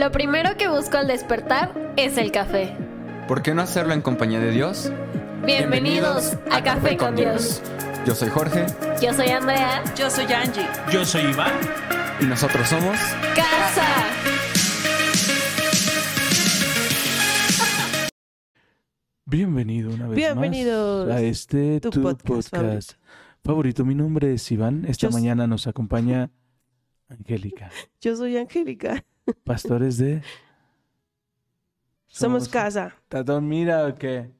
Lo primero que busco al despertar es el café. ¿Por qué no hacerlo en compañía de Dios? Bienvenidos, a, Café con Dios. Yo soy Jorge Yo soy Andrea. Yo soy Angie. Yo soy Iván. y nosotros somos... Casa. Bienvenido una vez Bienvenidos. más a este Tu tu, podcast podcast, favorito. Mi nombre es Iván. Esta Yo mañana nos acompaña Angélica, Yo soy Angélica. Pastores de... Somos casa. ¿Estás dormida o qué?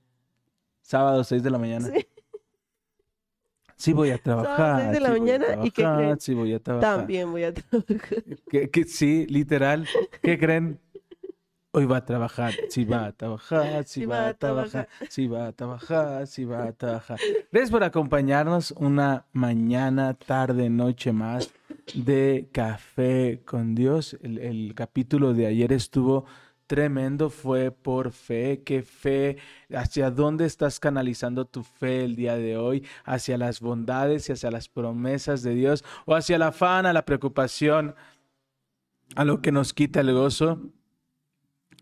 Sábado, 6 de la mañana. Sí. Sí voy a trabajar. seis de la sí mañana, ¿y qué creen? Sí voy a trabajar. También voy a trabajar. ¿Qué- qué- sí, literal. ¿Qué creen? Hoy va a trabajar, sí va a trabajar, sí va a trabajar, sí va a trabajar, sí va a trabajar. Gracias por acompañarnos una mañana, tarde, noche más de Café con Dios. El, el capítulo de ayer estuvo tremendo, fue por fe. ¿Qué fe? ¿Hacia dónde estás canalizando tu fe el día de hoy? ¿Hacia las bondades y hacia las promesas de Dios? ¿O hacia el afán, a la preocupación, a lo que nos quita el gozo?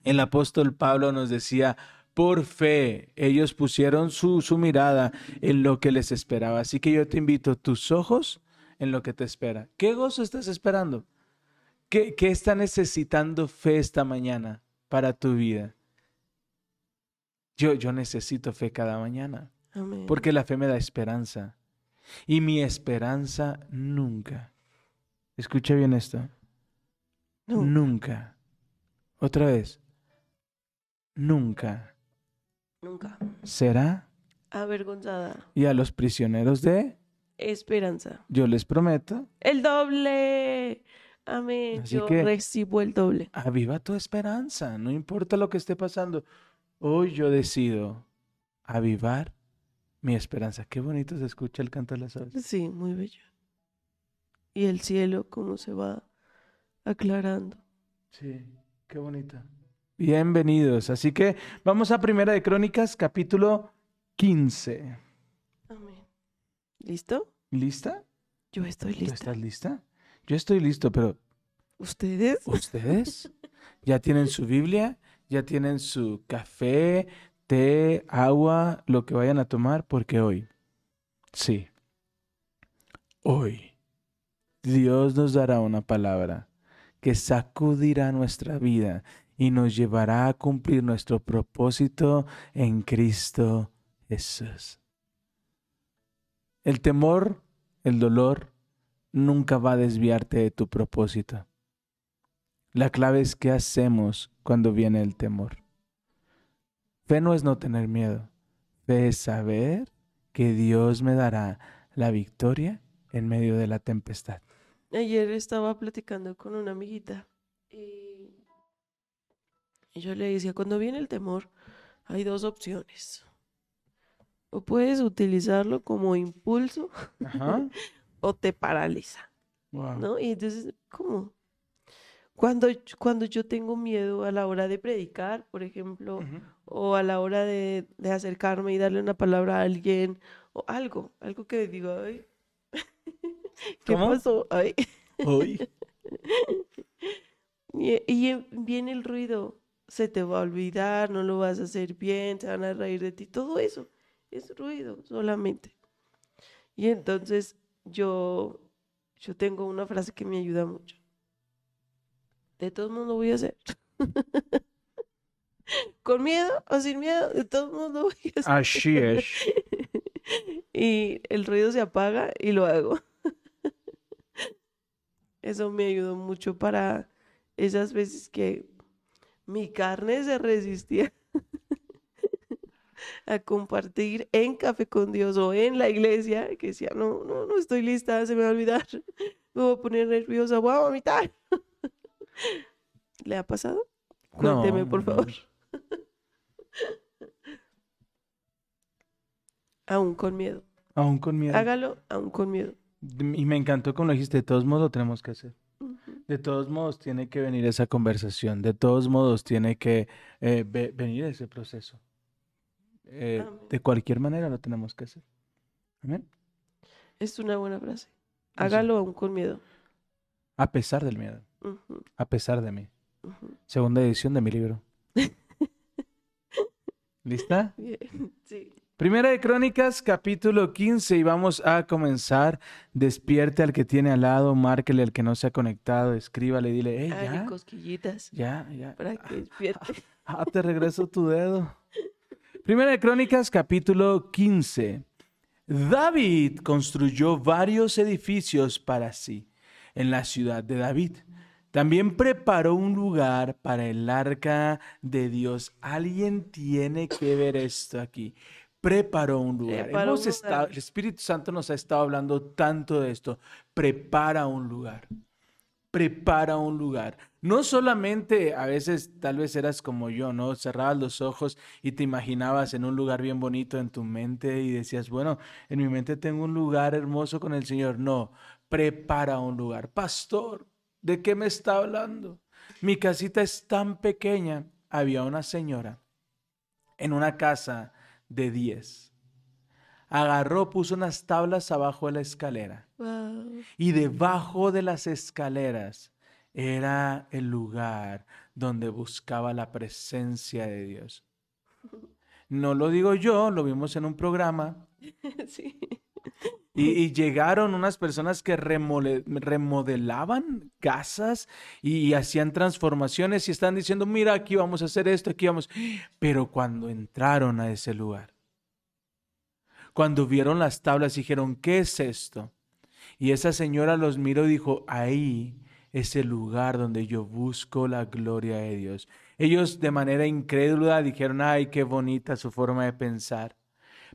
El apóstol Pablo nos decía, por fe, ellos pusieron su, su mirada en lo que les esperaba. Así que yo te invito, tus ojos en lo que te espera. ¿Qué gozo estás esperando? ¿Qué, qué está necesitando fe esta mañana para tu vida? Yo, yo necesito fe cada mañana, Amén. porque la fe me da esperanza. Y mi esperanza nunca. Escucha bien esto. No. Nunca. Otra vez. Nunca Nunca. será. Avergonzada. Y a los prisioneros de, Esperanza. yo les prometo, El doble. Amén. Así Yo que- recibo el doble. aviva tu esperanza, no importa lo que esté pasando. Hoy yo decido avivar mi esperanza. Qué bonito se escucha el canto de las aves. Sí, muy bello. Y el cielo, cómo se va aclarando. Sí, qué bonito. Bienvenidos. Así que vamos a Primera de Crónicas, capítulo 15. Amén. ¿Listo? ¿Lista? Yo estoy ¿Tú lista. estás lista? Yo estoy listo, pero ¿Ustedes? ¿Ustedes? ¿Ya tienen su Biblia? ¿Ya tienen su café, té, agua, lo que vayan a tomar? Porque hoy, sí, hoy, Dios nos dará una palabra que sacudirá nuestra vida y nos llevará a cumplir nuestro propósito en Cristo Jesús. El temor, el dolor, nunca va a desviarte de tu propósito. La clave es qué hacemos cuando viene el temor. Fe no es no tener miedo. Fe es saber que Dios me dará la victoria en medio de la tempestad. Ayer estaba platicando con una amiguita y y yo le decía, cuando viene el temor, hay dos opciones. O puedes utilizarlo como impulso Ajá. o te paraliza, Wow. ¿no? Y entonces, ¿cómo? Cuando, cuando yo tengo miedo a la hora de predicar, por ejemplo, Ujú. o a la hora de, de acercarme y darle una palabra a alguien, o algo, algo que digo, ay, ¿qué ¿Cómo? pasó? Ay. Hoy. Y, y viene el ruido, se te va a olvidar, no lo vas a hacer bien, se van a reír de ti, todo eso es ruido solamente. Y entonces yo, yo tengo una frase que me ayuda mucho. De todos modos lo voy a hacer. Con miedo o sin miedo, de todos modos lo voy a hacer. Así es. Y el ruido se apaga y lo hago. Eso me ayudó mucho para esas veces que mi carne se resistía a compartir en Café con Dios o en la iglesia, que decía, no, no, no estoy lista, se me va a olvidar, me voy a poner nerviosa, voy a vomitar. ¿Le ha pasado? Cuénteme, No, por no, favor. Aún con miedo. Aún con miedo. Hágalo aún con miedo. Y me encantó como lo dijiste, de todos modos lo tenemos que hacer. De todos modos tiene que venir esa conversación, de todos modos tiene que eh, ve- venir ese proceso. Eh, de cualquier manera lo tenemos que hacer. Amén. Es una buena frase. Hágalo aún con miedo. A pesar del miedo, a pesar de mí. segunda edición de mi libro. ¿Lista? Bien, sí. Primera de Crónicas, capítulo 15, y vamos a comenzar. Despierte al que tiene al lado, márquele al que no se ha conectado, escríbale, dile, Dale ya, cosquillitas ya, ya. para que despierte. Ah, te regreso tu dedo. Primera de Crónicas, capítulo 15. David construyó varios edificios para sí en la ciudad de David. También preparó un lugar para el arca de Dios. Alguien tiene que ver esto aquí. Preparó un lugar. Preparó Hemos un lugar. estado- el Espíritu Santo nos ha estado hablando tanto de esto. Prepara un lugar prepara un lugar. No solamente a veces tal vez eras como yo, ¿no? Cerrabas los ojos y te imaginabas en un lugar bien bonito en tu mente y decías, bueno, en mi mente tengo un lugar hermoso con el Señor. No, prepara un lugar. Pastor, ¿de qué me está hablando? Mi casita es tan pequeña. Había una señora en una casa de 10. Agarró, puso unas tablas abajo de la escalera Wow. y debajo de las escaleras era el lugar donde buscaba la presencia de Dios. No lo digo yo, lo vimos en un programa Sí. Y, y llegaron unas personas que remodelaban casas y, hacían transformaciones y están diciendo, mira, aquí vamos a hacer esto, aquí vamos. Pero cuando entraron a ese lugar, cuando vieron las tablas, dijeron, ¿qué es esto? Y esa señora los miró y dijo, ahí es el lugar donde yo busco la gloria de Dios. Ellos de manera incrédula dijeron, ay, qué bonita su forma de pensar.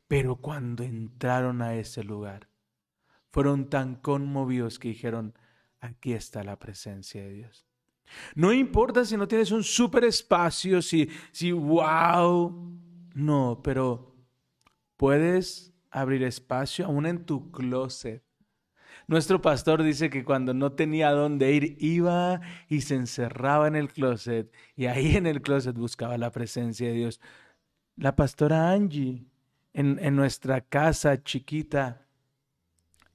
Pero cuando entraron a ese lugar, fueron tan conmovidos que dijeron, aquí está la presencia de Dios. No importa si no tienes un super espacio, si, si, wow, no, pero puedes abrir espacio aún en tu closet. Nuestro pastor dice que cuando no tenía dónde ir, iba y se encerraba en el closet y ahí en el closet buscaba la presencia de Dios. La pastora Angie, en, en nuestra casa chiquita,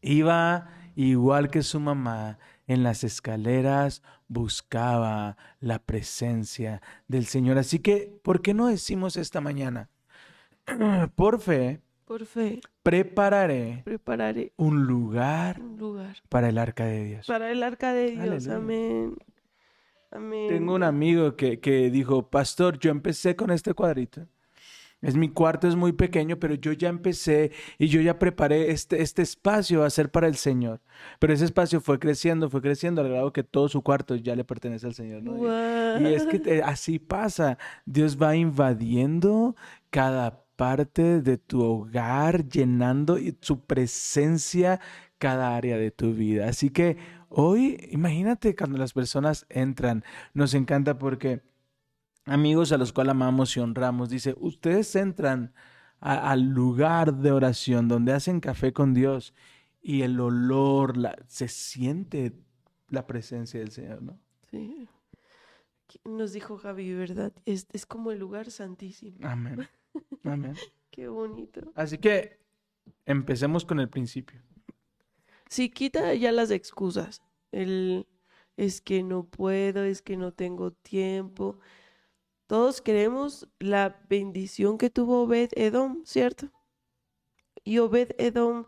iba igual que su mamá en las escaleras, buscaba la presencia del Señor. Así que, ¿por qué no decimos esta mañana? Por fe, Por fe, prepararé prepararé un lugar un lugar para el arca de Dios. para el arca de Dios. Aleluya. Amén. Amén. Tengo un amigo que, que dijo, pastor, yo empecé con este cuadrito. Es mi cuarto, es muy pequeño, pero yo ya empecé y yo ya preparé este, este espacio a ser para el Señor. Pero ese espacio fue creciendo, fue creciendo al grado que todo su cuarto ya le pertenece al Señor. ¿no? Y- Y es que así pasa. Dios va invadiendo cada parte de tu hogar, llenando su presencia cada área de tu vida. Así que hoy, imagínate cuando las personas entran, nos encanta porque amigos a los cuales amamos y honramos, dice, ustedes entran a- al lugar de oración donde hacen café con Dios y el olor, la, se siente la presencia del Señor, ¿no? Sí. Nos dijo Javi, ¿verdad? Es, es como el lugar santísimo. Amén. Amén. Qué bonito. Así que empecemos con el principio. Sí, quita ya las excusas. El es que no puedo, es que no tengo tiempo. Todos queremos la bendición que tuvo Obed Edom, ¿cierto? Y Obed Edom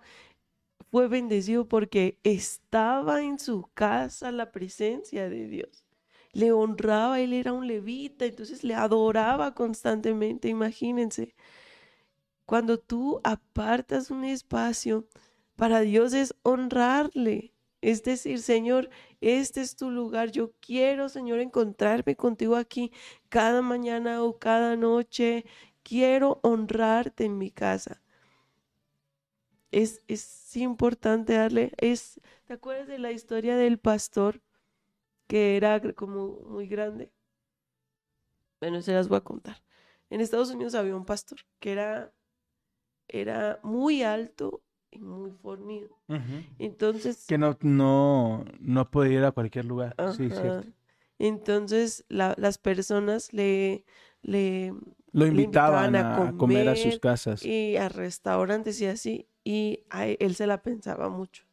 fue bendecido porque estaba en su casa la presencia de Dios. Le honraba, él era un levita, entonces le adoraba constantemente, imagínense. Cuando tú apartas un espacio para Dios es honrarle. Es decir, Señor, este es tu lugar. Yo quiero, Señor, encontrarme contigo aquí cada mañana o cada noche. Quiero honrarte en mi casa. Es, es importante darle, es, ¿te acuerdas de la historia del pastor que era como muy grande? Bueno, se las voy a contar. En Estados Unidos había un pastor que era, era muy alto y muy fornido. Entonces, Que no, no, no puede ir a cualquier lugar. Sí, cierto. Entonces la- las personas le, le Lo Le invitaban a a, comer a sus comer casas. y a restaurantes y así, y a e- él se la pensaba mucho.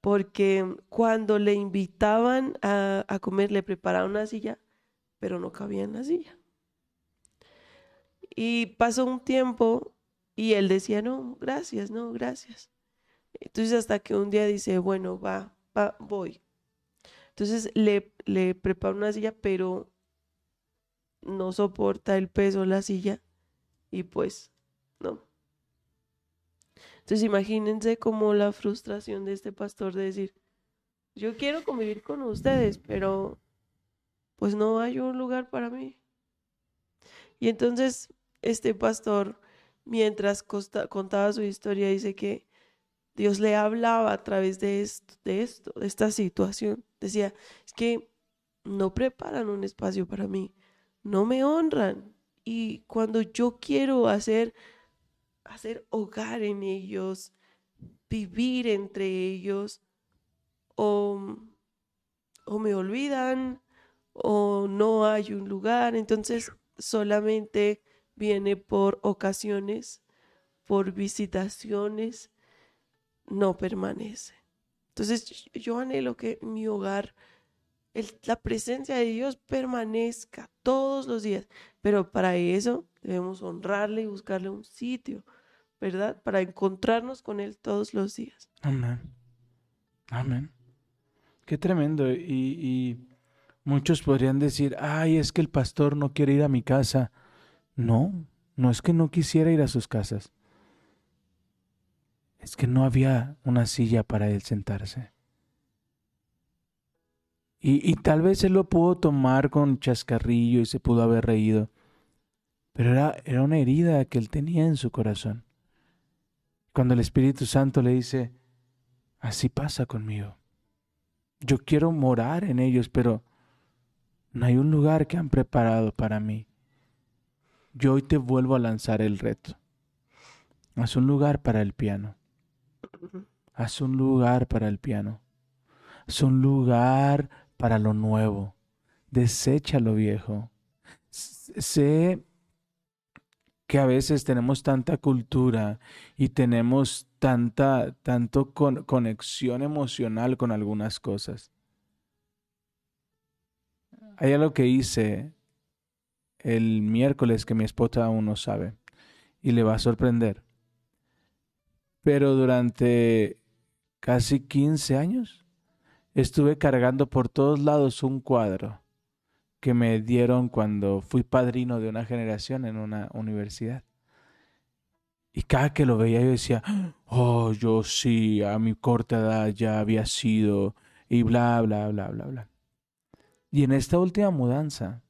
Porque cuando le invitaban a, a comer, le preparaban una silla, pero no cabía en la silla. Y pasó un tiempo y él decía, no, gracias, no, gracias. Entonces hasta que un día dice, bueno, va, va, voy. Entonces le, le prepara una silla, pero no soporta el peso la silla y pues no. Entonces imagínense como la frustración de este pastor de decir, yo quiero convivir con ustedes, pero pues no hay un lugar para mí. Y entonces este pastor, mientras contaba su historia, dice que Dios le hablaba a través de esto, de esto, de esta situación. Decía, es que no preparan un espacio para mí, no me honran. Y cuando yo quiero hacer, hacer hogar en ellos, vivir entre ellos, o, o me olvidan, o no hay un lugar, entonces solamente viene por ocasiones, por visitaciones, no permanece. Entonces yo anhelo que mi hogar, la presencia de Dios permanezca todos los días, pero para eso debemos honrarle y buscarle un sitio, ¿verdad? Para encontrarnos con Él todos los días. Amén. Amén. Qué tremendo. Y, muchos podrían decir, ay, es que el pastor no quiere ir a mi casa. No, no es que no quisiera ir a sus casas. Es que no había una silla para él sentarse. Y, y, tal vez él lo pudo tomar con chascarrillo y se pudo haber reído. Pero era, era una herida que él tenía en su corazón. Cuando el Espíritu Santo le dice, así pasa conmigo. Yo quiero morar en ellos, pero no hay un lugar que han preparado para mí yo hoy te vuelvo a lanzar el reto. Haz un lugar para el piano. Haz un lugar para el piano. Haz un lugar para lo nuevo. Desecha lo viejo. Sé que a veces tenemos tanta cultura y tenemos tanta tanto conexión emocional con algunas cosas. Hay algo que hice el miércoles que mi esposa aún no sabe y le va a sorprender. Pero durante casi 15 años estuve cargando por todos lados un cuadro que me dieron cuando fui padrino de una generación en una universidad. Y cada que lo veía yo decía, oh, yo sí, a mi corta edad ya había sido, y bla, bla, bla, bla, bla. Y en esta última mudanza,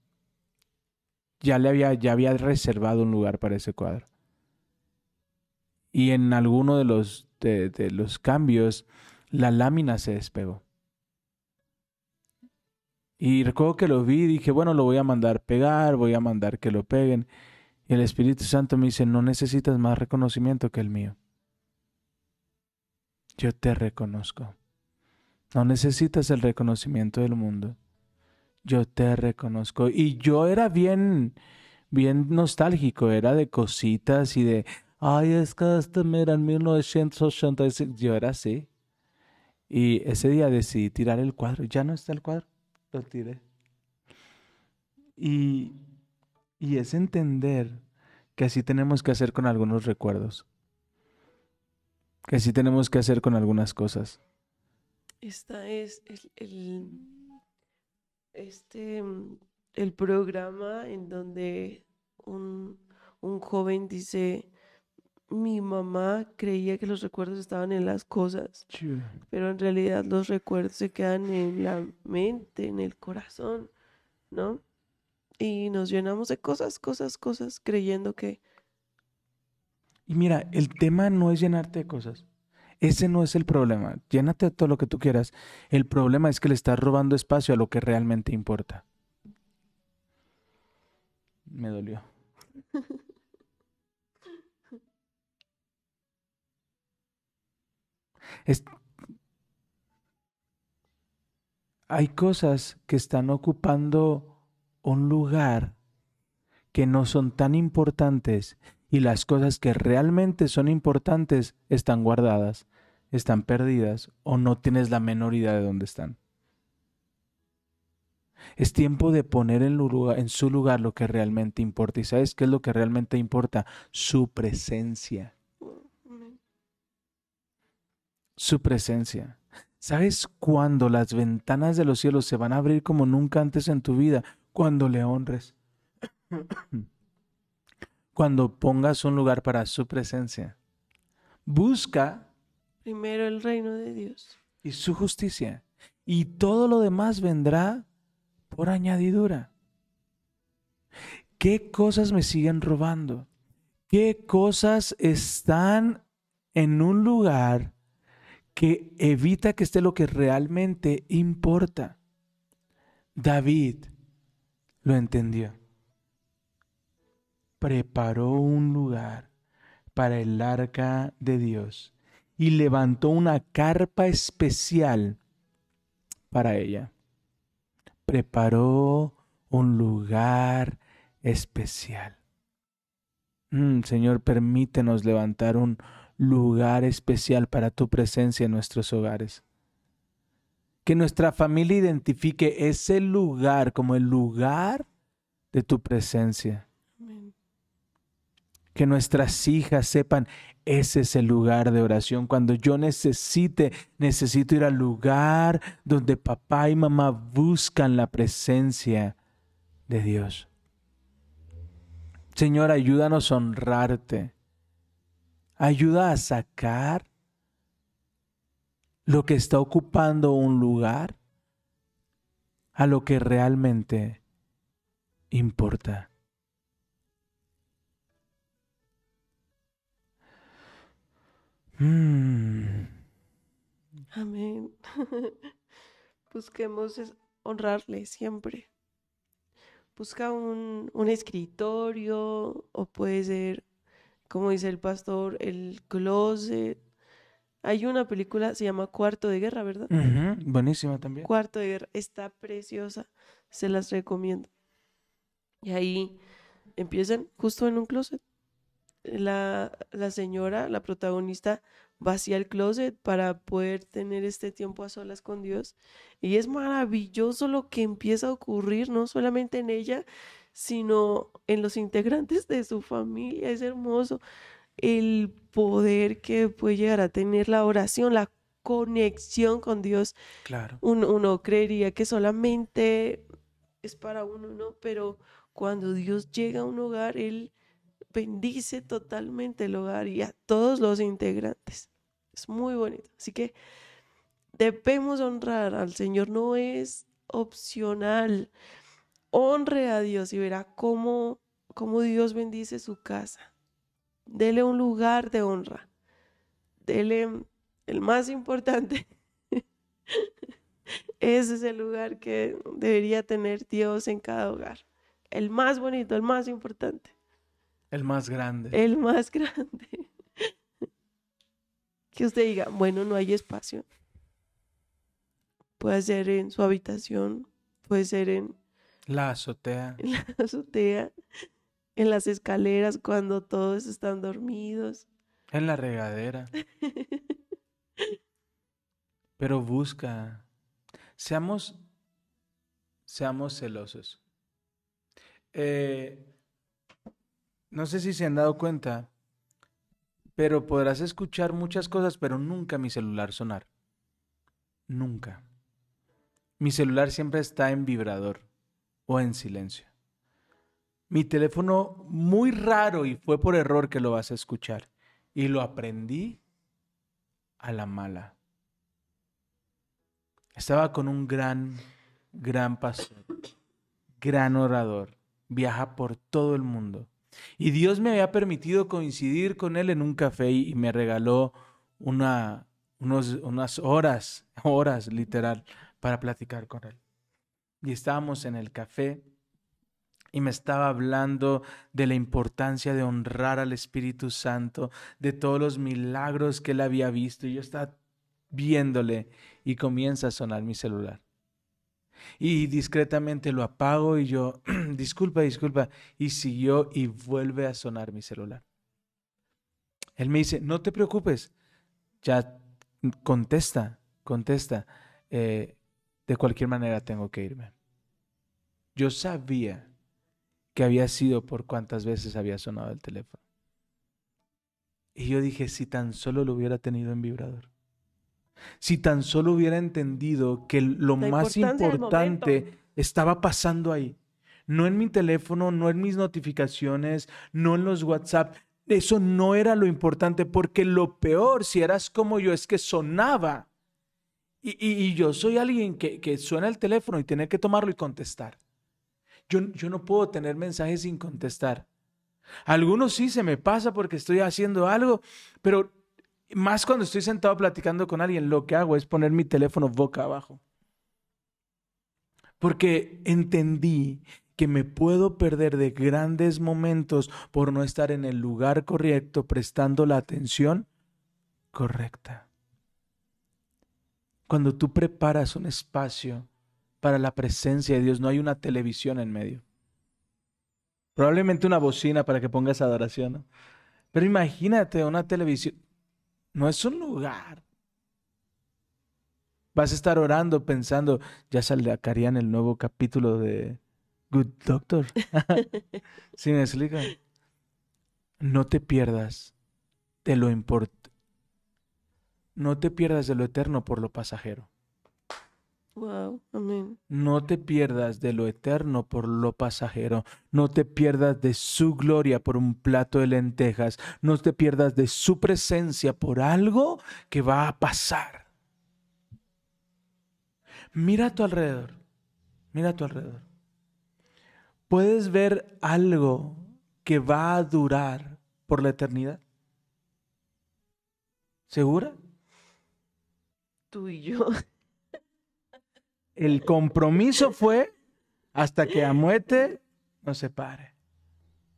ya le había, ya había reservado un lugar para ese cuadro. Y en alguno de los, de, los cambios, la lámina se despegó. Y recuerdo que lo vi y dije, bueno, lo voy a mandar pegar, voy a mandar que lo peguen. Y el Espíritu Santo me dice, no necesitas más reconocimiento que el mío. Yo te reconozco. No necesitas el reconocimiento del mundo yo te reconozco. Y yo era bien, bien nostálgico, era de cositas y de, ay, es que este, mira, en 1986, yo era así. Y ese día decidí tirar el cuadro, ya no está el cuadro, lo tiré. Y, y es entender que así tenemos que hacer con algunos recuerdos, que así tenemos que hacer con algunas cosas. Esta es el este, mm, el programa en donde un, un joven dice, mi mamá creía que los recuerdos estaban en las cosas, pero en realidad los recuerdos se quedan en la mente, en el corazón, ¿no? Y nos llenamos de cosas, cosas, cosas, creyendo que... Y mira, el tema no es llenarte de cosas. Ese no es el problema. Llénate de todo lo que tú quieras. El problema es que le estás robando espacio a lo que realmente importa. Me dolió. Hay cosas que están ocupando un lugar que no son tan importantes y las cosas que realmente son importantes están guardadas están perdidas o no tienes la menor idea de dónde están. Es tiempo de poner en, su lugar lo que realmente importa. ¿Y sabes qué es lo que realmente importa? Su presencia. Su presencia. ¿Sabes cuándo las ventanas de los cielos se van a abrir como nunca antes en tu vida? Cuando le honres. Cuando pongas un lugar para su presencia. Busca Primero el reino de Dios. y su justicia. Y todo lo demás vendrá por añadidura. ¿Qué cosas me siguen robando? ¿Qué cosas están en un lugar que evita que esté lo que realmente importa? David lo entendió. Preparó un lugar para el arca de Dios y levantó una carpa especial para ella. Preparó un lugar especial. Mm, Señor, permítenos levantar un lugar especial para tu presencia en nuestros hogares. Que nuestra familia identifique ese lugar como el lugar de tu presencia. Que nuestras hijas sepan, ese es el lugar de oración. Cuando yo necesite, necesito ir al lugar donde papá y mamá buscan la presencia de Dios. Señor, ayúdanos a honrarte. Ayuda a sacar lo que está ocupando un lugar a lo que realmente importa. Mm. Amén. Busquemos honrarle siempre. Busca un, un escritorio o puede ser, como dice el pastor, el closet. Hay una película, se llama Cuarto de Guerra, ¿verdad? Ujú, Buenísima también. Cuarto de Guerra. Está preciosa. Se las recomiendo. Y ahí empiezan justo en un closet. La, la señora, la protagonista, vacía el closet para poder tener este tiempo a solas con Dios. Y es maravilloso lo que empieza a ocurrir, no solamente en ella, sino en los integrantes de su familia. Es hermoso el poder que puede llegar a tener la oración, la conexión con Dios Claro. uno, uno creería que solamente es para uno, ¿no? Pero cuando Dios llega a un hogar, Él bendice totalmente el hogar y a todos los integrantes. Es muy bonito. Así que debemos honrar al Señor, no es opcional. Honre a Dios y verá cómo, cómo Dios bendice su casa. Dele un lugar de honra. Dele el más importante. Ese es el lugar que debería tener Dios en cada hogar. El más bonito, el más importante, El más grande. el más grande. Que usted diga, bueno, no hay espacio. Puede ser en su habitación, puede ser en, La azotea. en la azotea, en las escaleras cuando todos están dormidos. En la regadera. Pero busca. Seamos, seamos celosos. Eh, no sé si se han dado cuenta, pero podrás escuchar muchas cosas, pero nunca mi celular sonar. Nunca. Mi celular siempre está en vibrador o en silencio. Mi teléfono muy raro y fue por error que lo vas a escuchar. Y lo aprendí a la mala. Estaba con un gran, gran pastor, gran orador, viaja por todo el mundo. Y Dios me había permitido coincidir con él en un café y me regaló unas horas, horas literal, para platicar con él. Y estábamos en el café y me estaba hablando de la importancia de honrar al Espíritu Santo, de todos los milagros que él había visto. Y yo estaba viéndole y comienza a sonar mi celular. Y discretamente lo apago y yo, disculpa, disculpa, y siguió y vuelve a sonar mi celular. Él me dice, no te preocupes, ya contesta, contesta, eh, de cualquier manera tengo que irme. yo sabía que había sido por cuántas veces había sonado el teléfono. Y yo dije, si tan solo lo hubiera tenido en vibrador. Si tan solo hubiera entendido que lo La más importante estaba pasando ahí. No en mi teléfono, no en mis notificaciones, no en los WhatsApp. Eso no era lo importante porque lo peor, si eras como yo, es que sonaba. Y, y- y yo soy alguien que, que suena el teléfono y tener que tomarlo y contestar. Yo, yo no puedo tener mensajes sin contestar. Algunos sí se me pasa porque estoy haciendo algo, pero más cuando estoy sentado platicando con alguien, lo que hago es poner mi teléfono boca abajo. Porque entendí que me puedo perder de grandes momentos por no estar en el lugar correcto, prestando la atención correcta. Cuando tú preparas un espacio para la presencia de Dios, no hay una televisión en medio. Probablemente una bocina para que pongas adoración, ¿no? Pero imagínate una televisión. No es un lugar. Vas a estar orando pensando, ya sacarían el nuevo capítulo de Good Doctor. ¿Sí me explico? No te pierdas de lo importante. No te pierdas de lo eterno por lo pasajero. Wow, amén. No te pierdas de lo eterno por lo pasajero. No te pierdas de su gloria por un plato de lentejas. No te pierdas de su presencia por algo que va a pasar. Mira a tu alrededor. Mira a tu alrededor. ¿Puedes ver algo que va a durar por la eternidad? ¿Segura? Tú y yo. El compromiso fue hasta que a muerte nos separe.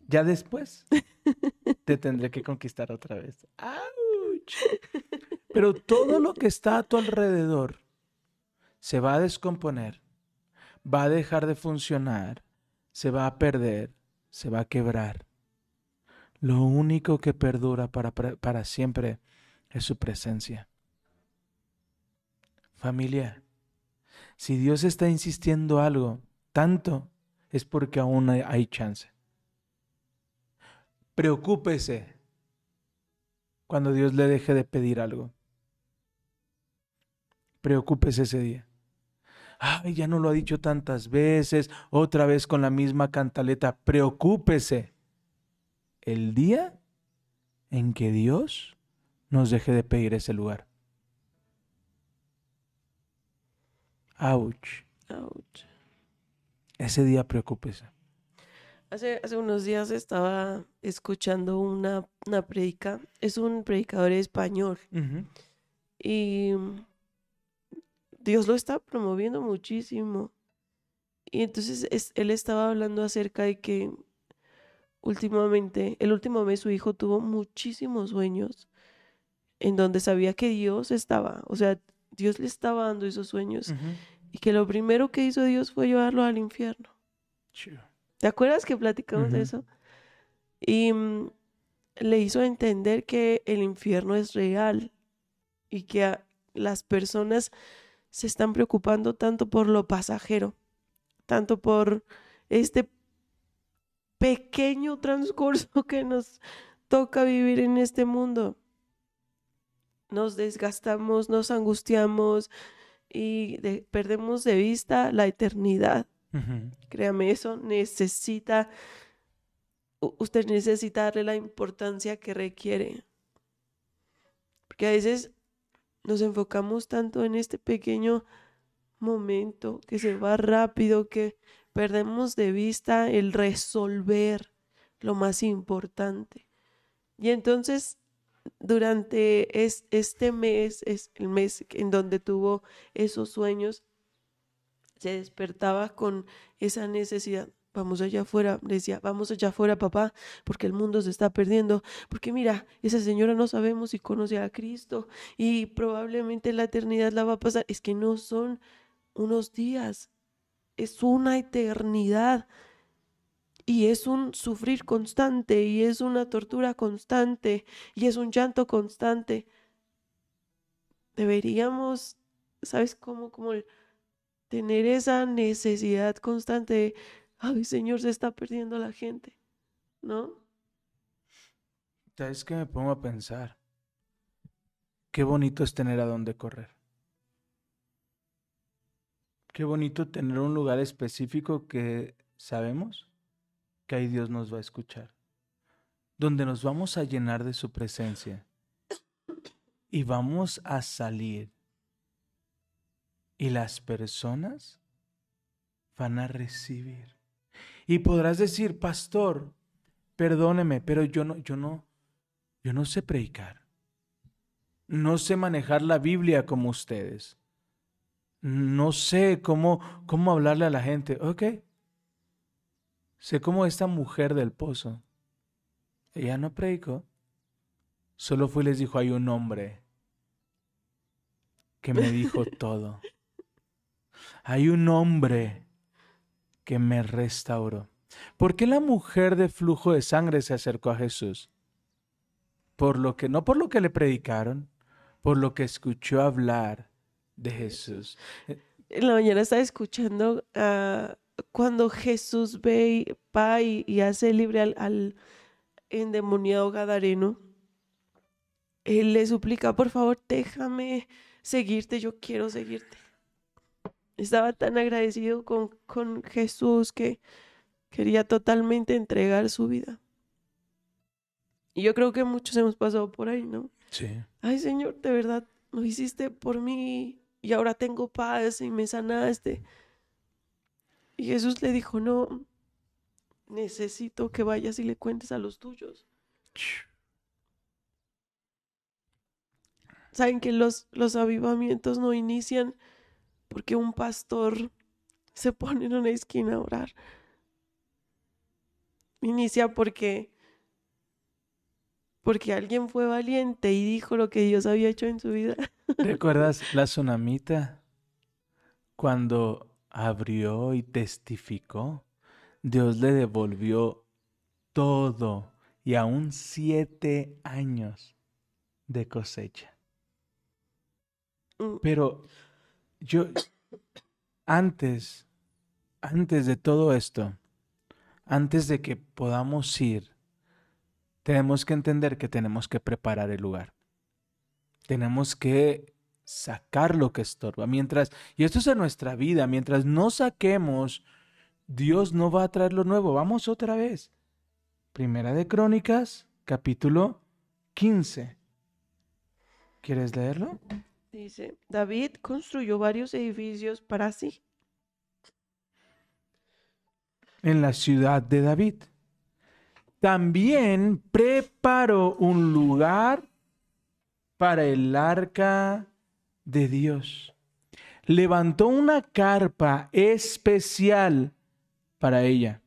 Ya después te tendré que conquistar otra vez. ¡Auch! Pero todo lo que está a tu alrededor se va a descomponer, va a dejar de funcionar, se va a perder, se va a quebrar. Lo único que perdura para, para siempre es su presencia. Familia, si Dios está insistiendo algo tanto, es porque aún hay, chance. Preocúpese cuando Dios le deje de pedir algo. Preocúpese ese día. Ay, ya no lo ha dicho tantas veces, otra vez con la misma cantaleta. Preocúpese el día en que Dios nos deje de pedir ese lugar. Ouch. Ouch. Ese día preocúpese. Hace, hace unos días estaba escuchando una, una predica. Es un predicador español. Y Dios lo está promoviendo muchísimo. Y entonces es- él estaba hablando acerca de que últimamente, el último mes su hijo tuvo muchísimos sueños en donde sabía que Dios estaba, o sea, Dios le estaba dando esos sueños y que lo primero que hizo Dios fue llevarlo al infierno. Chido. ¿Te acuerdas que platicamos de eso? Y mm, le hizo entender que el infierno es real y que a- las personas se están preocupando tanto por lo pasajero, tanto por este pequeño transcurso que nos toca vivir en este mundo. Nos desgastamos, nos angustiamos y de- perdemos de vista la eternidad. Créame, eso necesita, usted necesita darle la importancia que requiere. Porque a veces nos enfocamos tanto en este pequeño momento que se va rápido que perdemos de vista el resolver lo más importante. Y entonces, durante es- este mes, es el mes en donde tuvo esos sueños, se despertaba con esa necesidad. Vamos allá afuera, decía, vamos allá afuera, papá, porque el mundo se está perdiendo. Porque mira, esa señora no sabemos si conoce a Cristo y probablemente la eternidad la va a pasar. Es que no son unos días, es una eternidad. Y es un sufrir constante, y es una tortura constante, y es un llanto constante. Deberíamos, ¿sabes cómo? Como tener esa necesidad constante de, ay Señor, se está perdiendo la gente, ¿no? ¿Sabes que me pongo a pensar? Qué bonito es tener a dónde correr. Qué bonito tener un lugar específico que sabemos que ahí Dios nos va a escuchar. Donde nos vamos a llenar de su presencia. Y vamos a salir. Y las personas van a recibir. Y podrás decir, pastor, perdóneme, pero yo no, yo no, yo no sé predicar. No sé manejar la Biblia como ustedes. No sé cómo, cómo hablarle a la gente. Ok. Sé como esta mujer del pozo. Ella no predicó. Solo fue y les dijo, hay un hombre que me dijo todo. Hay un hombre que me restauró. ¿Por qué la mujer de flujo de sangre se acercó a Jesús? Por lo que, no por lo que le predicaron, por lo que escuchó hablar de Jesús. En la mañana estaba escuchando ah, cuando Jesús ve, va y, y hace libre al, al endemoniado Gadareno. Él le suplica, por favor, déjame seguirte, yo quiero seguirte. Estaba tan agradecido con, con Jesús que quería totalmente entregar su vida. Y yo creo que muchos hemos pasado por ahí, ¿no? Sí. Ay, Señor, de verdad, lo hiciste por mí y ahora tengo paz y me sanaste. Y Jesús le dijo, no, necesito que vayas y le cuentes a los tuyos. Saben que los, los avivamientos no inician porque un pastor se pone en una esquina a orar. Inicia porque porque alguien fue valiente y dijo lo que Dios había hecho en su vida. ¿Recuerdas la tsunamita? Cuando abrió y testificó, Dios le devolvió todo y aún siete años de cosecha. Mm, Pero yo, antes, antes de todo esto, antes de que podamos ir, tenemos que entender que tenemos que preparar el lugar. Tenemos que sacar lo que estorba. Mientras, y esto es en nuestra vida, mientras no saquemos, Dios no va a traer lo nuevo. Vamos otra vez. Primera de Crónicas, capítulo 15. ¿Quieres leerlo? Dice, David construyó varios edificios para sí. En la ciudad de David. También preparó un lugar para el arca de Dios. Levantó una carpa especial para ella.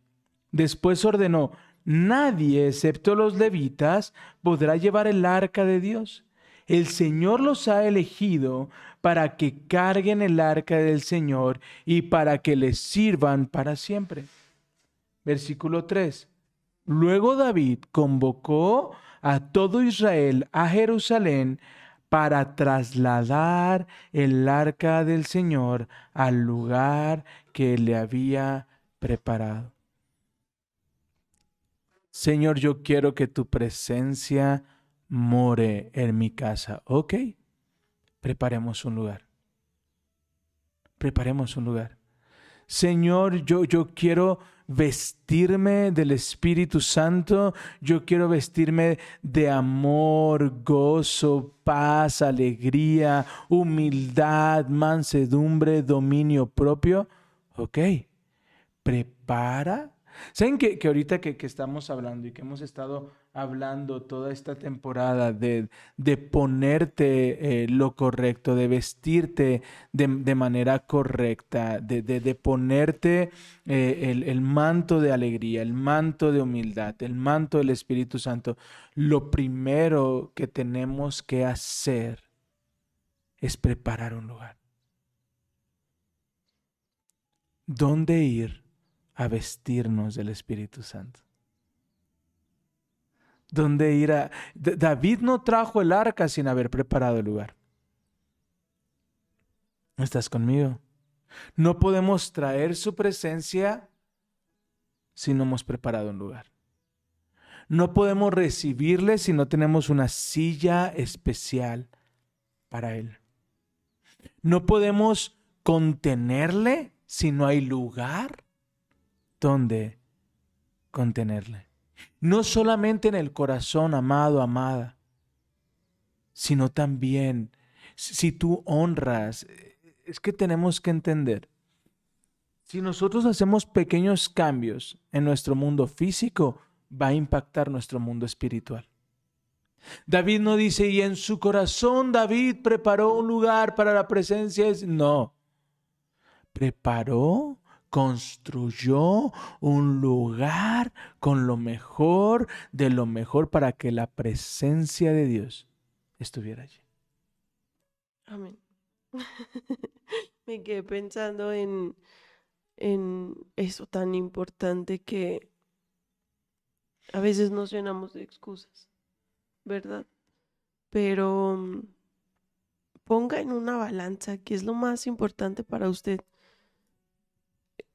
Después ordenó, nadie excepto los levitas podrá llevar el arca de Dios. El Señor los ha elegido para que carguen el arca del Señor y para que les sirvan para siempre. Versículo 3. Luego David convocó a todo Israel a Jerusalén para trasladar el arca del Señor al lugar que le había preparado. Señor, yo quiero que tu presencia more en mi casa. Ok, preparemos un lugar. Preparemos un lugar. Señor, yo, yo quiero vestirme del Espíritu Santo, yo quiero vestirme de amor, gozo, paz, alegría, humildad, mansedumbre, dominio propio. Ok, prepara. ¿Saben que, que ahorita que, que estamos hablando y que hemos estado hablando toda esta temporada de, de ponerte eh, lo correcto, de vestirte de, de manera correcta, de, de, ponerte eh, el, el manto de alegría, el manto de humildad, el manto del Espíritu Santo, lo primero que tenemos que hacer es preparar un lugar. ¿Dónde ir a vestirnos del Espíritu Santo? Donde ir a... David no trajo el arca sin haber preparado el lugar. ¿Estás conmigo? No podemos traer su presencia si no hemos preparado un lugar. No podemos recibirle si no tenemos una silla especial para Él. No podemos contenerle si no hay lugar donde contenerle. No solamente en el corazón, amado, amada, sino también si tú honras. Es que tenemos que entender, si nosotros hacemos pequeños cambios en nuestro mundo físico, va a impactar nuestro mundo espiritual. David no dice, y en su corazón David preparó un lugar para la presencia. No, preparó, construyó un lugar con lo mejor de lo mejor para que la presencia de Dios estuviera allí. Amén. Me quedé pensando en, en eso tan importante que a veces nos llenamos de excusas, ¿verdad? Pero mm, ponga en una balanza qué es lo más importante para usted.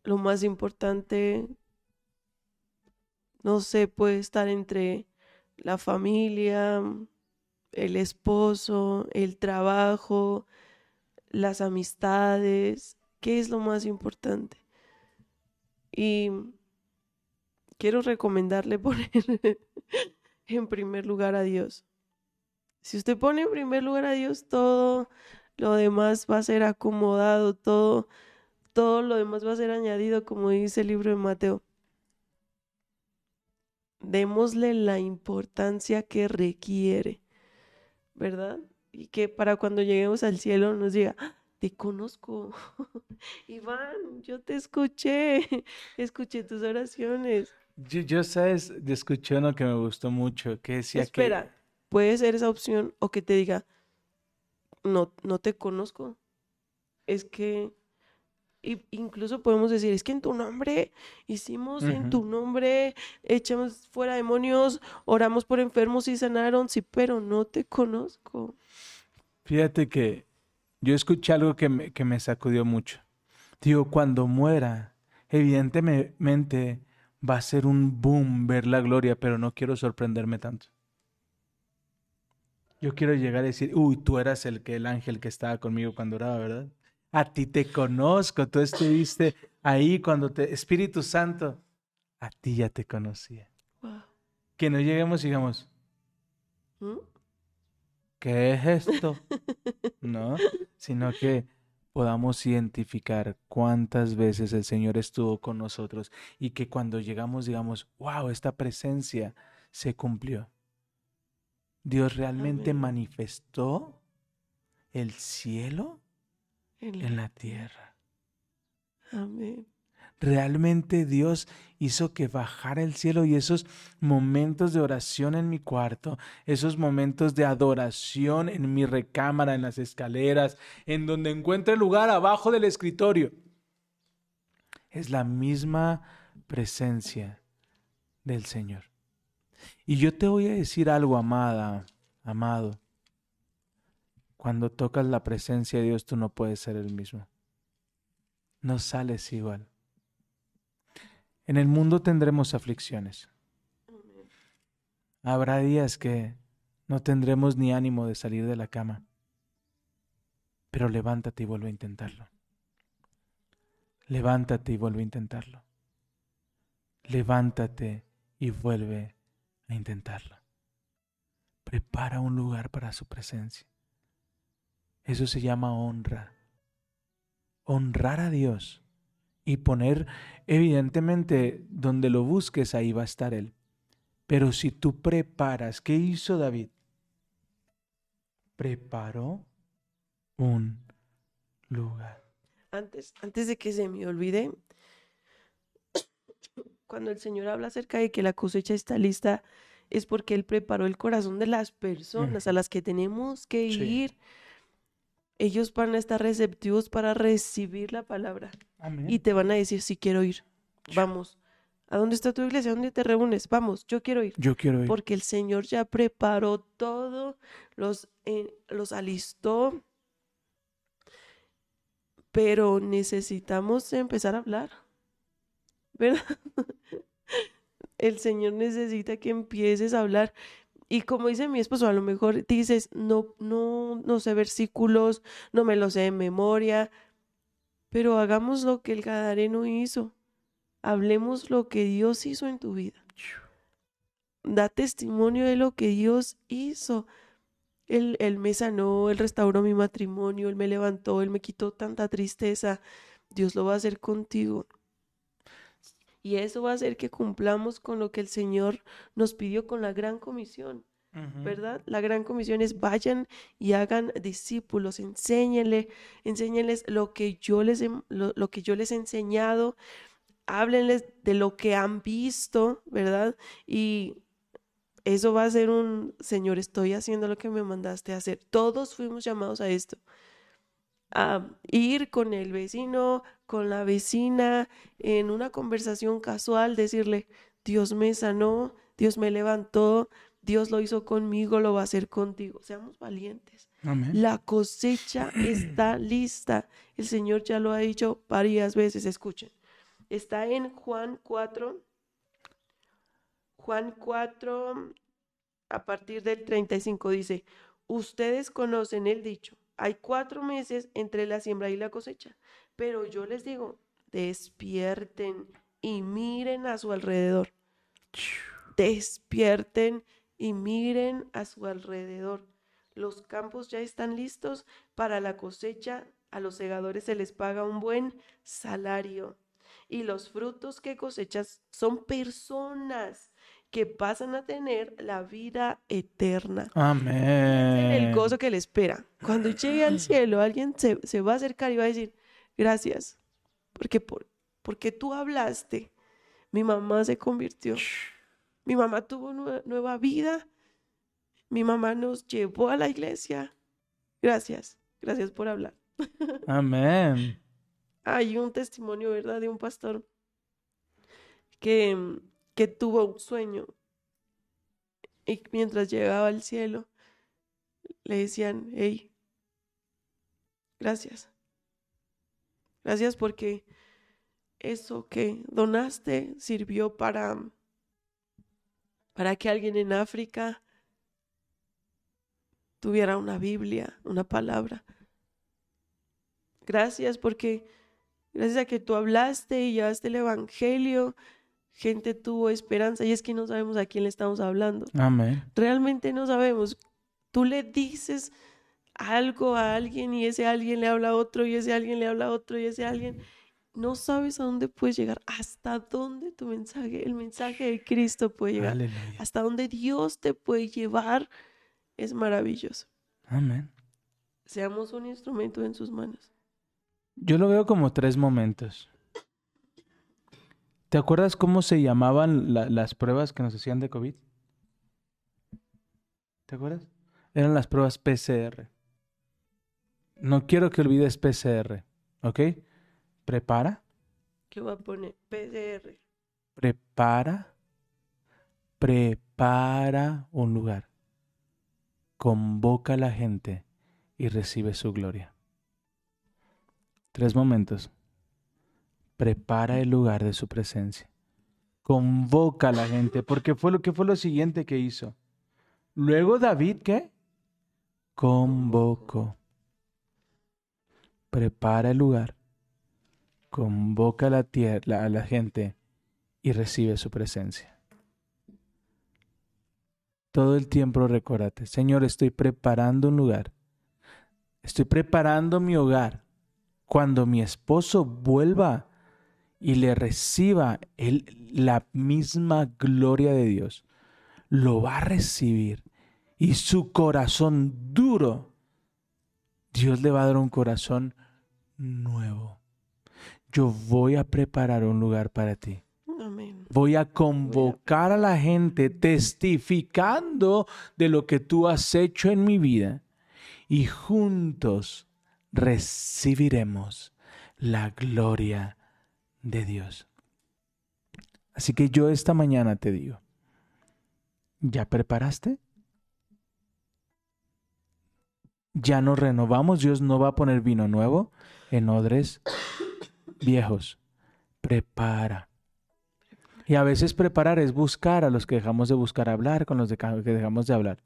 Lo más importante, no sé, puede estar entre la familia, el esposo, el trabajo, las amistades. ¿Qué es lo más importante? Y quiero recomendarle poner en primer lugar a Dios. Si usted pone en primer lugar a Dios, todo lo demás va a ser acomodado, todo, todo lo demás va a ser añadido, como dice el libro de Mateo. Démosle la importancia que requiere, ¿verdad? Y que para cuando lleguemos al cielo nos diga, ¡Ah! te conozco. Iván, yo te escuché, escuché tus oraciones. Yo, yo, sabes, escuché uno que me gustó mucho, que decía Espera, que... puede ser esa opción o que te diga, no, no te conozco. Es que, incluso podemos decir, es que en tu nombre hicimos, en tu nombre echamos fuera demonios, oramos por enfermos y sanaron, sí, pero no te conozco. Fíjate que yo escuché algo que me, que me sacudió mucho. Digo, cuando muera, evidentemente va a ser un boom ver la gloria, pero no quiero sorprenderme tanto. Yo quiero llegar a decir, uy, tú eras el que el ángel que estaba conmigo cuando oraba, ¿verdad? A ti te conozco, tú estuviste ahí cuando te Espíritu Santo, a ti ya te conocía. Wow. Que no lleguemos y digamos, ¿Mm? ¿qué es esto? no, sino que podamos identificar cuántas veces el Señor estuvo con nosotros y que cuando llegamos digamos, wow, esta presencia se cumplió. Dios realmente Amén. manifestó el cielo En la tierra. Amén. Realmente Dios hizo que bajara el cielo y esos momentos de oración en mi cuarto, esos momentos de adoración en mi recámara, en las escaleras, en donde encuentre lugar abajo del escritorio, es la misma presencia del Señor. Y yo te voy a decir algo, amada, amado. Cuando tocas la presencia de Dios, tú no puedes ser el mismo. No sales igual. En el mundo tendremos aflicciones. Habrá días que no tendremos ni ánimo de salir de la cama. Pero levántate y vuelve a intentarlo. Levántate y vuelve a intentarlo. Levántate y vuelve a intentarlo. Prepara un lugar para su presencia. Eso se llama honra. Honrar a Dios y poner, evidentemente, donde lo busques, ahí va a estar Él. Pero si tú preparas, ¿qué hizo David? Preparó un lugar. Antes, antes de que se me olvide, cuando el Señor habla acerca de que la cosecha está lista, es porque Él preparó el corazón de las personas a las que tenemos que Sí. ir. Ellos van a estar receptivos para recibir la palabra Amén. y te van a decir si quiero ir. Vamos. ¿A dónde está tu iglesia? ¿Dónde te reúnes? Vamos, yo quiero ir. Yo quiero ir. Porque el Señor ya preparó todo, los, eh, los alistó pero necesitamos empezar a hablar, ¿verdad? El Señor necesita que empieces a hablar. Y como dice mi esposo, a lo mejor dices, no, no, no sé versículos, no me los sé de memoria, pero hagamos lo que el Gadareno hizo. Hablemos lo que Dios hizo en tu vida. Da testimonio de lo que Dios hizo. Él, él me sanó, Él restauró mi matrimonio, Él me levantó, Él me quitó tanta tristeza. Dios lo va a hacer contigo. Y eso va a hacer que cumplamos con lo que el Señor nos pidió con la gran comisión. ¿verdad? La gran comisión es vayan y hagan discípulos, enséñenle, enséñenles lo que yo les he, lo, lo que yo les he enseñado, háblenles de lo que han visto, ¿verdad? Y eso va a ser un, Señor, estoy haciendo lo que me mandaste a hacer. Todos fuimos llamados a esto. A ir con el vecino, con la vecina, en una conversación casual, decirle, Dios me sanó, Dios me levantó, Dios lo hizo conmigo, lo va a hacer contigo. Seamos valientes. La cosecha está lista. El Señor ya lo ha dicho varias veces. Escuchen. Está en Juan 4. Juan 4, a partir del 35, dice, ustedes conocen el dicho, hay cuatro meses entre la siembra y la cosecha, pero yo les digo, despierten y miren a su alrededor. Despierten y miren a su alrededor. Los campos ya están listos para la cosecha. A los segadores se les paga un buen salario. Y los frutos que cosechas son personas que pasan a tener la vida eterna. Amén. El gozo que le espera. Cuando llegue al cielo, alguien se, se va a acercar y va a decir, gracias, porque, por, porque tú hablaste, mi mamá se convirtió. Mi mamá tuvo nueva vida. Mi mamá nos llevó a la iglesia. Gracias, gracias por hablar. Amén. Hay un testimonio, ¿verdad?, de un pastor que, que tuvo un sueño y mientras llegaba al cielo le decían, hey, gracias. Gracias porque eso que donaste sirvió para para que alguien en África tuviera una Biblia, una palabra. Gracias porque gracias a que tú hablaste y llevaste el Evangelio, gente tuvo esperanza y es que no sabemos a quién le estamos hablando. Amén. Realmente no sabemos. Tú le dices algo a alguien y ese alguien le habla a otro y ese alguien le habla a otro y ese alguien no sabes a dónde puedes llegar, hasta dónde tu mensaje, el mensaje de Cristo puede llegar, hasta dónde Dios te puede llevar, es maravilloso. Amén. Seamos un instrumento en sus manos. Yo lo veo como tres momentos. ¿Te acuerdas cómo se llamaban las pruebas que nos hacían de COVID? ¿Te acuerdas? Eran las pruebas PCR. No quiero que olvides PCR, ¿ok? Prepara. ¿Qué va a poner? PCR. Prepara. Prepara un lugar. Convoca a la gente y recibe su gloria. Tres momentos. Prepara el lugar de su presencia. Convoca a la gente, porque fue lo que fue lo siguiente que hizo. Luego David, ¿qué? Convocó. Prepara el lugar convoca a la, tierra, a la gente y recibe su presencia. Todo el tiempo recuérdate, Señor, estoy preparando un lugar. Estoy preparando mi hogar. Cuando mi esposo vuelva y le reciba la misma gloria de Dios, lo va a recibir. Y su corazón duro, Dios le va a dar un corazón nuevo yo voy a preparar un lugar para ti. Voy a convocar a la gente testificando de lo que tú has hecho en mi vida y juntos recibiremos la gloria de Dios. Así que yo esta mañana te digo, ¿ya preparaste? ¿Ya nos renovamos? ¿Dios no va a poner vino nuevo? en odres viejos. Prepara. Y a veces preparar es buscar a los que dejamos de buscar hablar, con los que dejamos de hablar.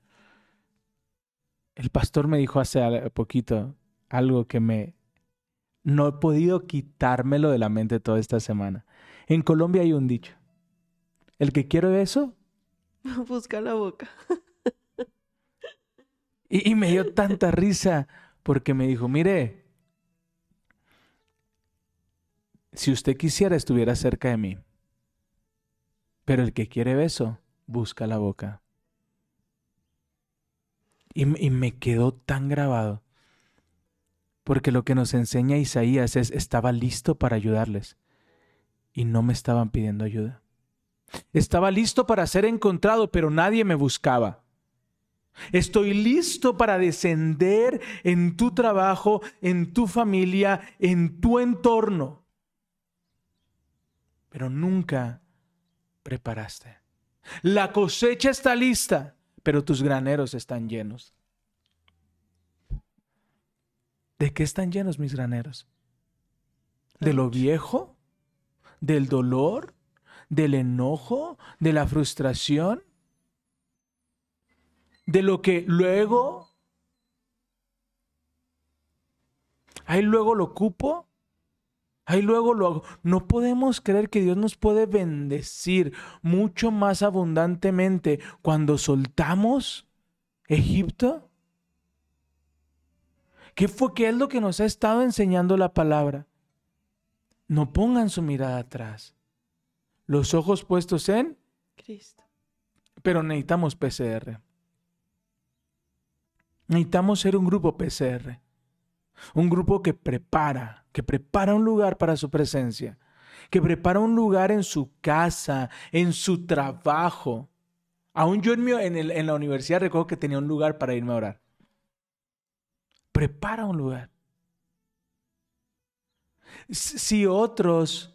El pastor me dijo hace poquito algo que me... No he podido quitármelo de la mente toda esta semana. En Colombia hay un dicho. El que quiere eso, Busca la boca. Y, y me dio tanta risa porque me dijo, mire, si usted quisiera estuviera cerca de mí, pero el que quiere beso, busca la boca. Y me quedó tan grabado, porque lo que nos enseña Isaías es, estaba listo para ayudarles y no me estaban pidiendo ayuda. Estaba listo para ser encontrado, pero nadie me buscaba. Estoy listo para descender en tu trabajo, en tu familia, en tu entorno. Pero nunca preparaste. La cosecha está lista, pero tus graneros están llenos. ¿De qué están llenos mis graneros? ¿De lo viejo? ¿Del dolor? ¿Del enojo? ¿De la frustración? de lo que luego, ahí luego lo ocupo, ahí luego lo hago. No podemos creer que Dios nos puede bendecir mucho más abundantemente cuando soltamos Egipto. ¿Qué fue qué es lo que nos ha estado enseñando la palabra? No pongan su mirada atrás. Los ojos puestos en, Cristo. pero necesitamos PCR. Necesitamos ser un grupo PCR. Un grupo que prepara, que prepara un lugar para su presencia, que prepara un lugar en su casa, en su trabajo. Aún yo en, mi- en el- en la universidad recuerdo que tenía un lugar para irme a orar. Prepara un lugar. Si otros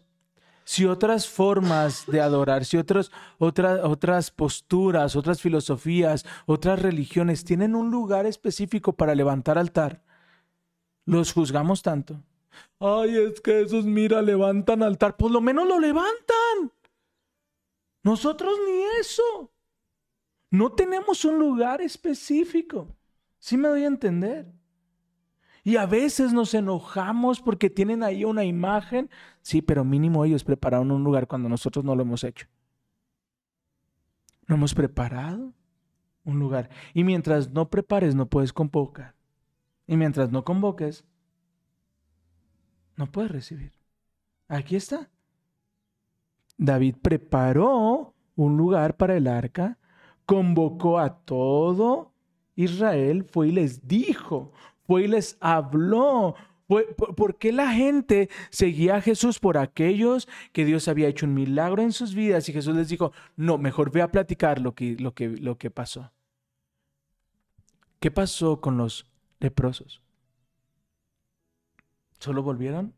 si otras formas de adorar, si otros, otra- otras posturas, otras filosofías, otras religiones tienen un lugar específico para levantar altar, los juzgamos tanto. Ay, es que esos, mira, levantan altar. Por lo menos lo levantan. Nosotros ni eso. No tenemos un lugar específico. ¿Sí me doy a entender? Y a veces nos enojamos porque tienen ahí una imagen. Sí, pero mínimo ellos prepararon un lugar cuando nosotros no lo hemos hecho. No hemos preparado un lugar. Y mientras no prepares, no puedes convocar. Y mientras no convoques, no puedes recibir. Aquí está. David preparó un lugar para el arca, convocó a todo Israel, fue y les dijo, fue y les habló. Fue- ¿Por por qué la gente seguía a Jesús? Por aquellos que Dios había hecho un milagro en sus vidas y Jesús les dijo, no, mejor ve a platicar lo que, lo que, lo que pasó. ¿Qué pasó con los leprosos? ¿Solo volvieron?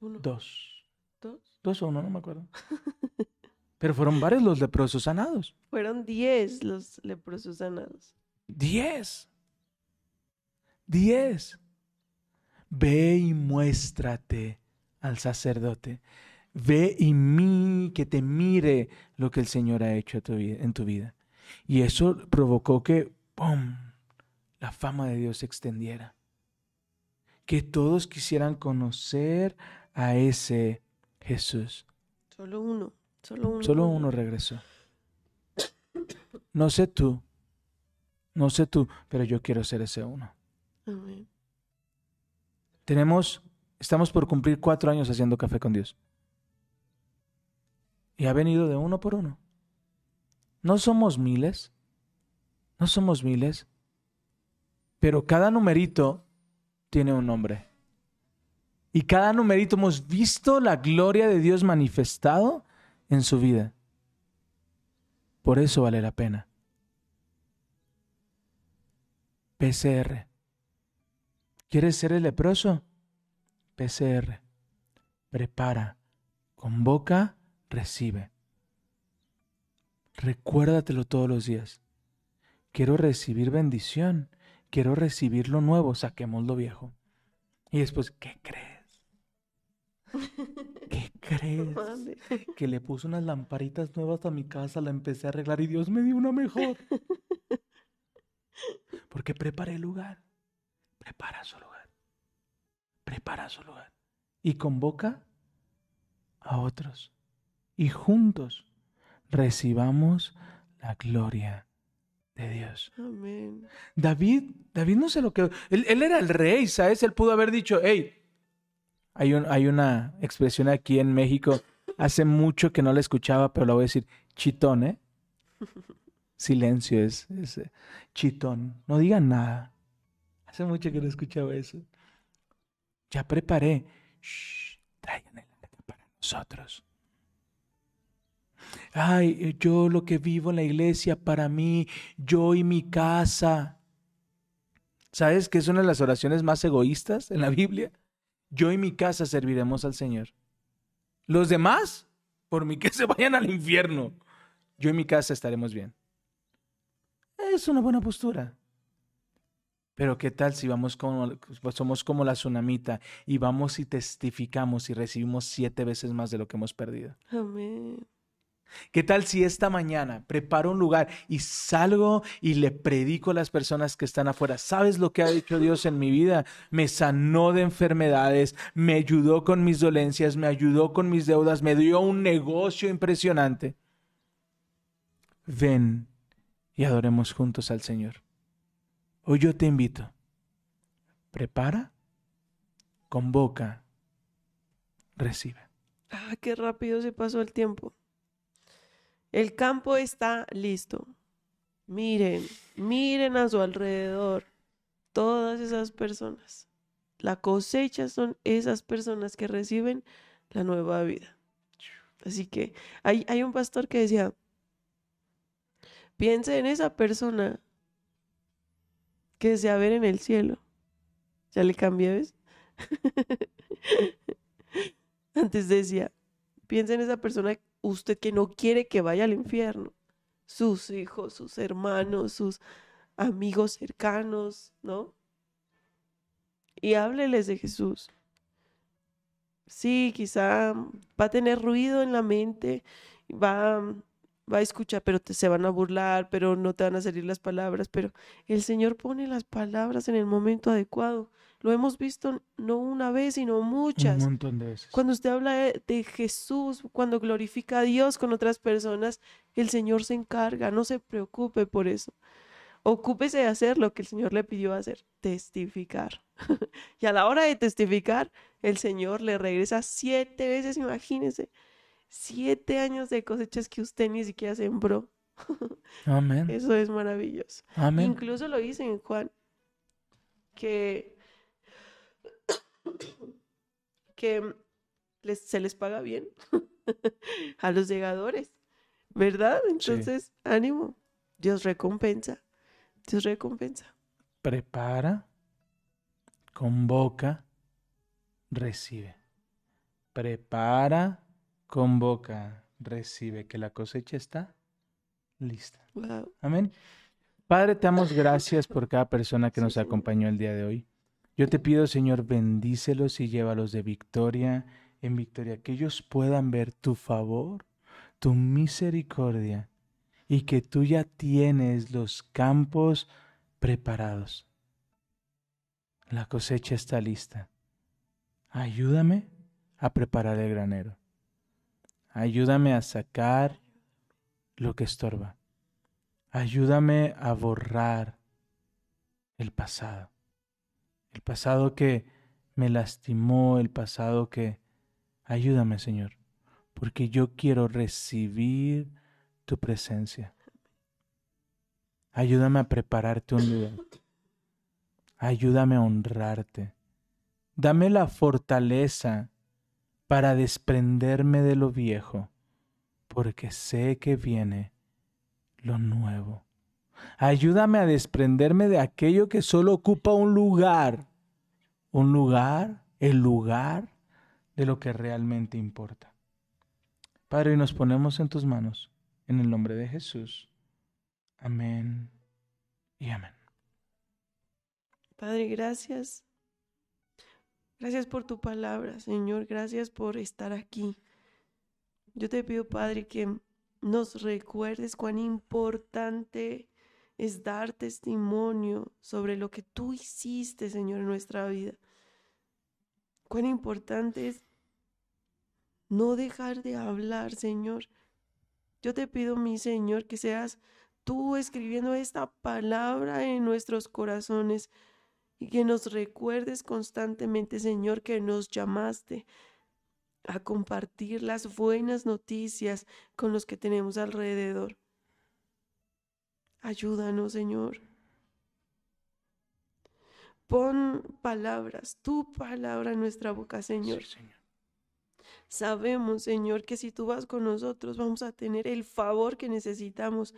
Uno, Dos. dos. Dos o uno, no me acuerdo. Pero fueron varios los leprosos sanados. Fueron diez los leprosos sanados. Diez. Diez. Ve y muéstrate al sacerdote. Ve y mí que te mire lo que el Señor ha hecho en tu vida. Y eso provocó que, ¡pum!, la fama de Dios se extendiera. Que todos quisieran conocer a ese Jesús. Solo uno. Solo uno. Solo uno regresó. No sé tú, no sé tú, pero yo quiero ser ese uno. Tenemos, estamos por cumplir cuatro años haciendo café con Dios. Y ha venido de uno por uno. No somos miles, no somos miles, pero cada numerito tiene un nombre. Y cada numerito hemos visto la gloria de Dios manifestado en su vida. Por eso vale la pena. PCR. ¿Quieres ser el leproso? PCR. Prepara. Convoca, recibe. Recuérdatelo todos los días. Quiero recibir bendición. Quiero recibir lo nuevo. Saquemos lo viejo. Y después, ¿qué crees? ¿Qué crees? Que le puse unas lamparitas nuevas a mi casa, la empecé a arreglar y Dios me dio una mejor. Porque preparé el lugar. Prepara su lugar. Prepara su lugar. Y convoca a otros. Y juntos recibamos la gloria de Dios. Amén. David, David no se lo quedó. Él, él era el rey, ¿sabes? Él pudo haber dicho, hey, hay, un- hay una expresión aquí en México, hace mucho que no la escuchaba, pero la voy a decir, chitón, ¿eh? Silencio es, es, eh, chitón. No digan nada. Hace mucho que no escuchaba eso. Ya preparé. Shh, traigan el arca para nosotros. Ay, eh, yo lo que vivo en la iglesia para mí, yo y mi casa. ¿Sabes que es una de las oraciones más egoístas en la Biblia? Yo y mi casa serviremos al Señor. Los demás, por mí que se vayan al infierno. Yo y mi casa estaremos bien. Es una buena postura. Pero qué tal si vamos como, pues somos como la tsunamita y vamos y testificamos y recibimos siete veces más de lo que hemos perdido. Amén. ¿Qué tal si esta mañana preparo un lugar y salgo y le predico a las personas que están afuera? ¿Sabes lo que ha hecho Dios en mi vida? Me sanó de enfermedades, me ayudó con mis dolencias, me ayudó con mis deudas, me dio un negocio impresionante. Ven y adoremos juntos al Señor. Hoy yo te invito. Prepara, convoca, recibe. Ah, qué rápido se pasó el tiempo. El campo está listo. Miren, miren a su alrededor. Todas esas personas. La cosecha son esas personas que reciben la nueva vida. Así que hay, hay un pastor que decía, piense en esa persona que desea ver en el cielo. Ya le cambié, ¿ves? Antes decía, piensa en esa persona, usted que no quiere que vaya al infierno. Sus hijos, sus hermanos, sus amigos cercanos, ¿no? Y hábleles de Jesús. Sí, quizá va a tener ruido en la mente, va, va a escuchar, pero te, se van a burlar, pero no te van a salir las palabras, pero el Señor pone las palabras en el momento adecuado. Lo hemos visto no una vez, sino muchas. Un montón de veces. Cuando usted habla de, de Jesús, cuando glorifica a Dios con otras personas, el Señor se encarga, no se preocupe por eso. Ocúpese de hacer lo que el Señor le pidió hacer, testificar. y a la hora de testificar, el Señor le regresa siete veces, imagínese, siete años de cosechas que usted ni siquiera sembró. Amén. Eso es maravilloso. Amén. Incluso lo dice en Juan, que, que les- se les paga bien a los llegadores, ¿verdad? Entonces, ánimo, Dios recompensa, Dios recompensa. Prepara, convoca, recibe. Prepara, convoca, recibe. Que la cosecha está lista. Wow. Amén. Padre, te damos gracias por cada persona que nos acompañó el día de hoy. Yo te pido, Señor, bendícelos y llévalos de victoria en victoria, que ellos puedan ver tu favor, tu misericordia y que tú ya tienes los campos preparados. La cosecha está lista. Ayúdame a preparar el granero. Ayúdame a sacar lo que estorba. Ayúdame a borrar el pasado. El pasado que me lastimó, el pasado que... Ayúdame, Señor, porque yo quiero recibir tu presencia. Ayúdame a prepararte un lugar. Ayúdame a honrarte. Dame la fortaleza para desprenderme de lo viejo, porque sé que viene lo nuevo. Ayúdame a desprenderme de aquello que solo ocupa un lugar. Un lugar, el lugar de lo que realmente importa. Padre, nos ponemos en tus manos, en el nombre de Jesús. Amén y amén. Padre, gracias Gracias por tu palabra, Señor. Gracias por estar aquí. Yo te pido, Padre, que nos recuerdes cuán importante es dar testimonio sobre lo que tú hiciste, Señor, en nuestra vida. Cuán importante es no dejar de hablar, Señor. Yo te pido, mi Señor, que seas tú escribiendo esta palabra en nuestros corazones y que nos recuerdes constantemente, Señor, que nos llamaste a compartir las buenas noticias con los que tenemos alrededor. Ayúdanos, Señor. Pon palabras, tu palabra en nuestra boca, Señor. Sí, Señor. Sabemos, Señor, que si tú vas con nosotros vamos a tener el favor que necesitamos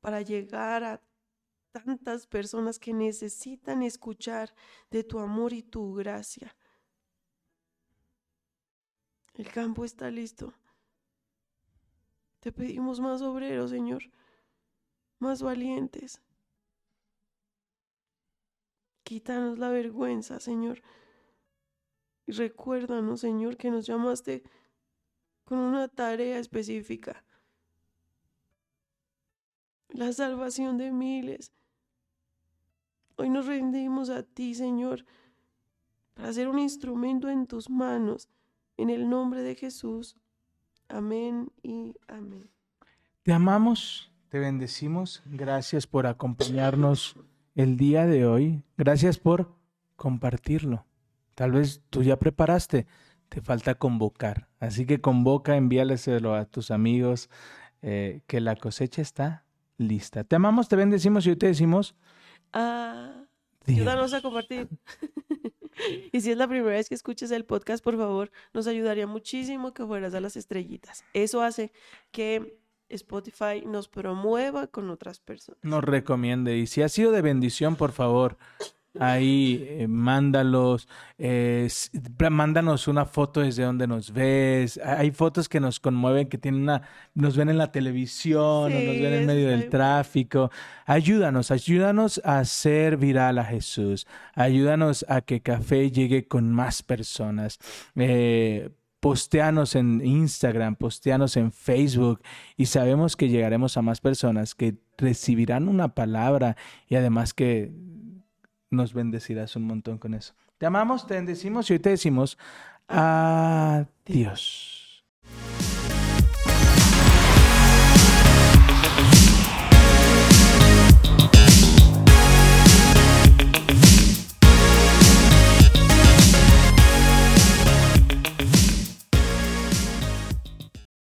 para llegar a tantas personas que necesitan escuchar de tu amor y tu gracia. El campo está listo. Te pedimos más obreros, Señor, más valientes. Quítanos la vergüenza, Señor. Y recuérdanos, Señor, que nos llamaste con una tarea específica. La salvación de miles. Hoy nos rendimos a ti, Señor, para ser un instrumento en tus manos. En el nombre de Jesús. Amén y amén. Te amamos, te bendecimos. Gracias por acompañarnos el día de hoy. Gracias por compartirlo. Tal vez tú ya preparaste, te falta convocar. Así que convoca, envíaleselo a tus amigos, eh, que la cosecha está lista. Te amamos, te bendecimos y hoy te decimos, Ah, Dios. ayúdanos a compartir. y si es la primera vez que escuches el podcast, por favor, nos ayudaría muchísimo que fueras a las estrellitas. Eso hace que Spotify nos promueva con otras personas. nos recomiende. Y si ha sido de bendición, por favor, ahí eh, mándalos, eh, mándanos una foto desde donde nos ves. Ha- Hay fotos que nos conmueven, que tienen una, nos ven en la televisión o nos ven en medio del tráfico. Ayúdanos, ayúdanos a hacer viral a Jesús. Ayúdanos a que Café llegue con más personas. Eh, Posteanos en Instagram, posteanos en Facebook y sabemos que llegaremos a más personas que recibirán una palabra y además que nos bendecirás un montón con eso. Te amamos, te bendecimos y hoy te decimos adiós.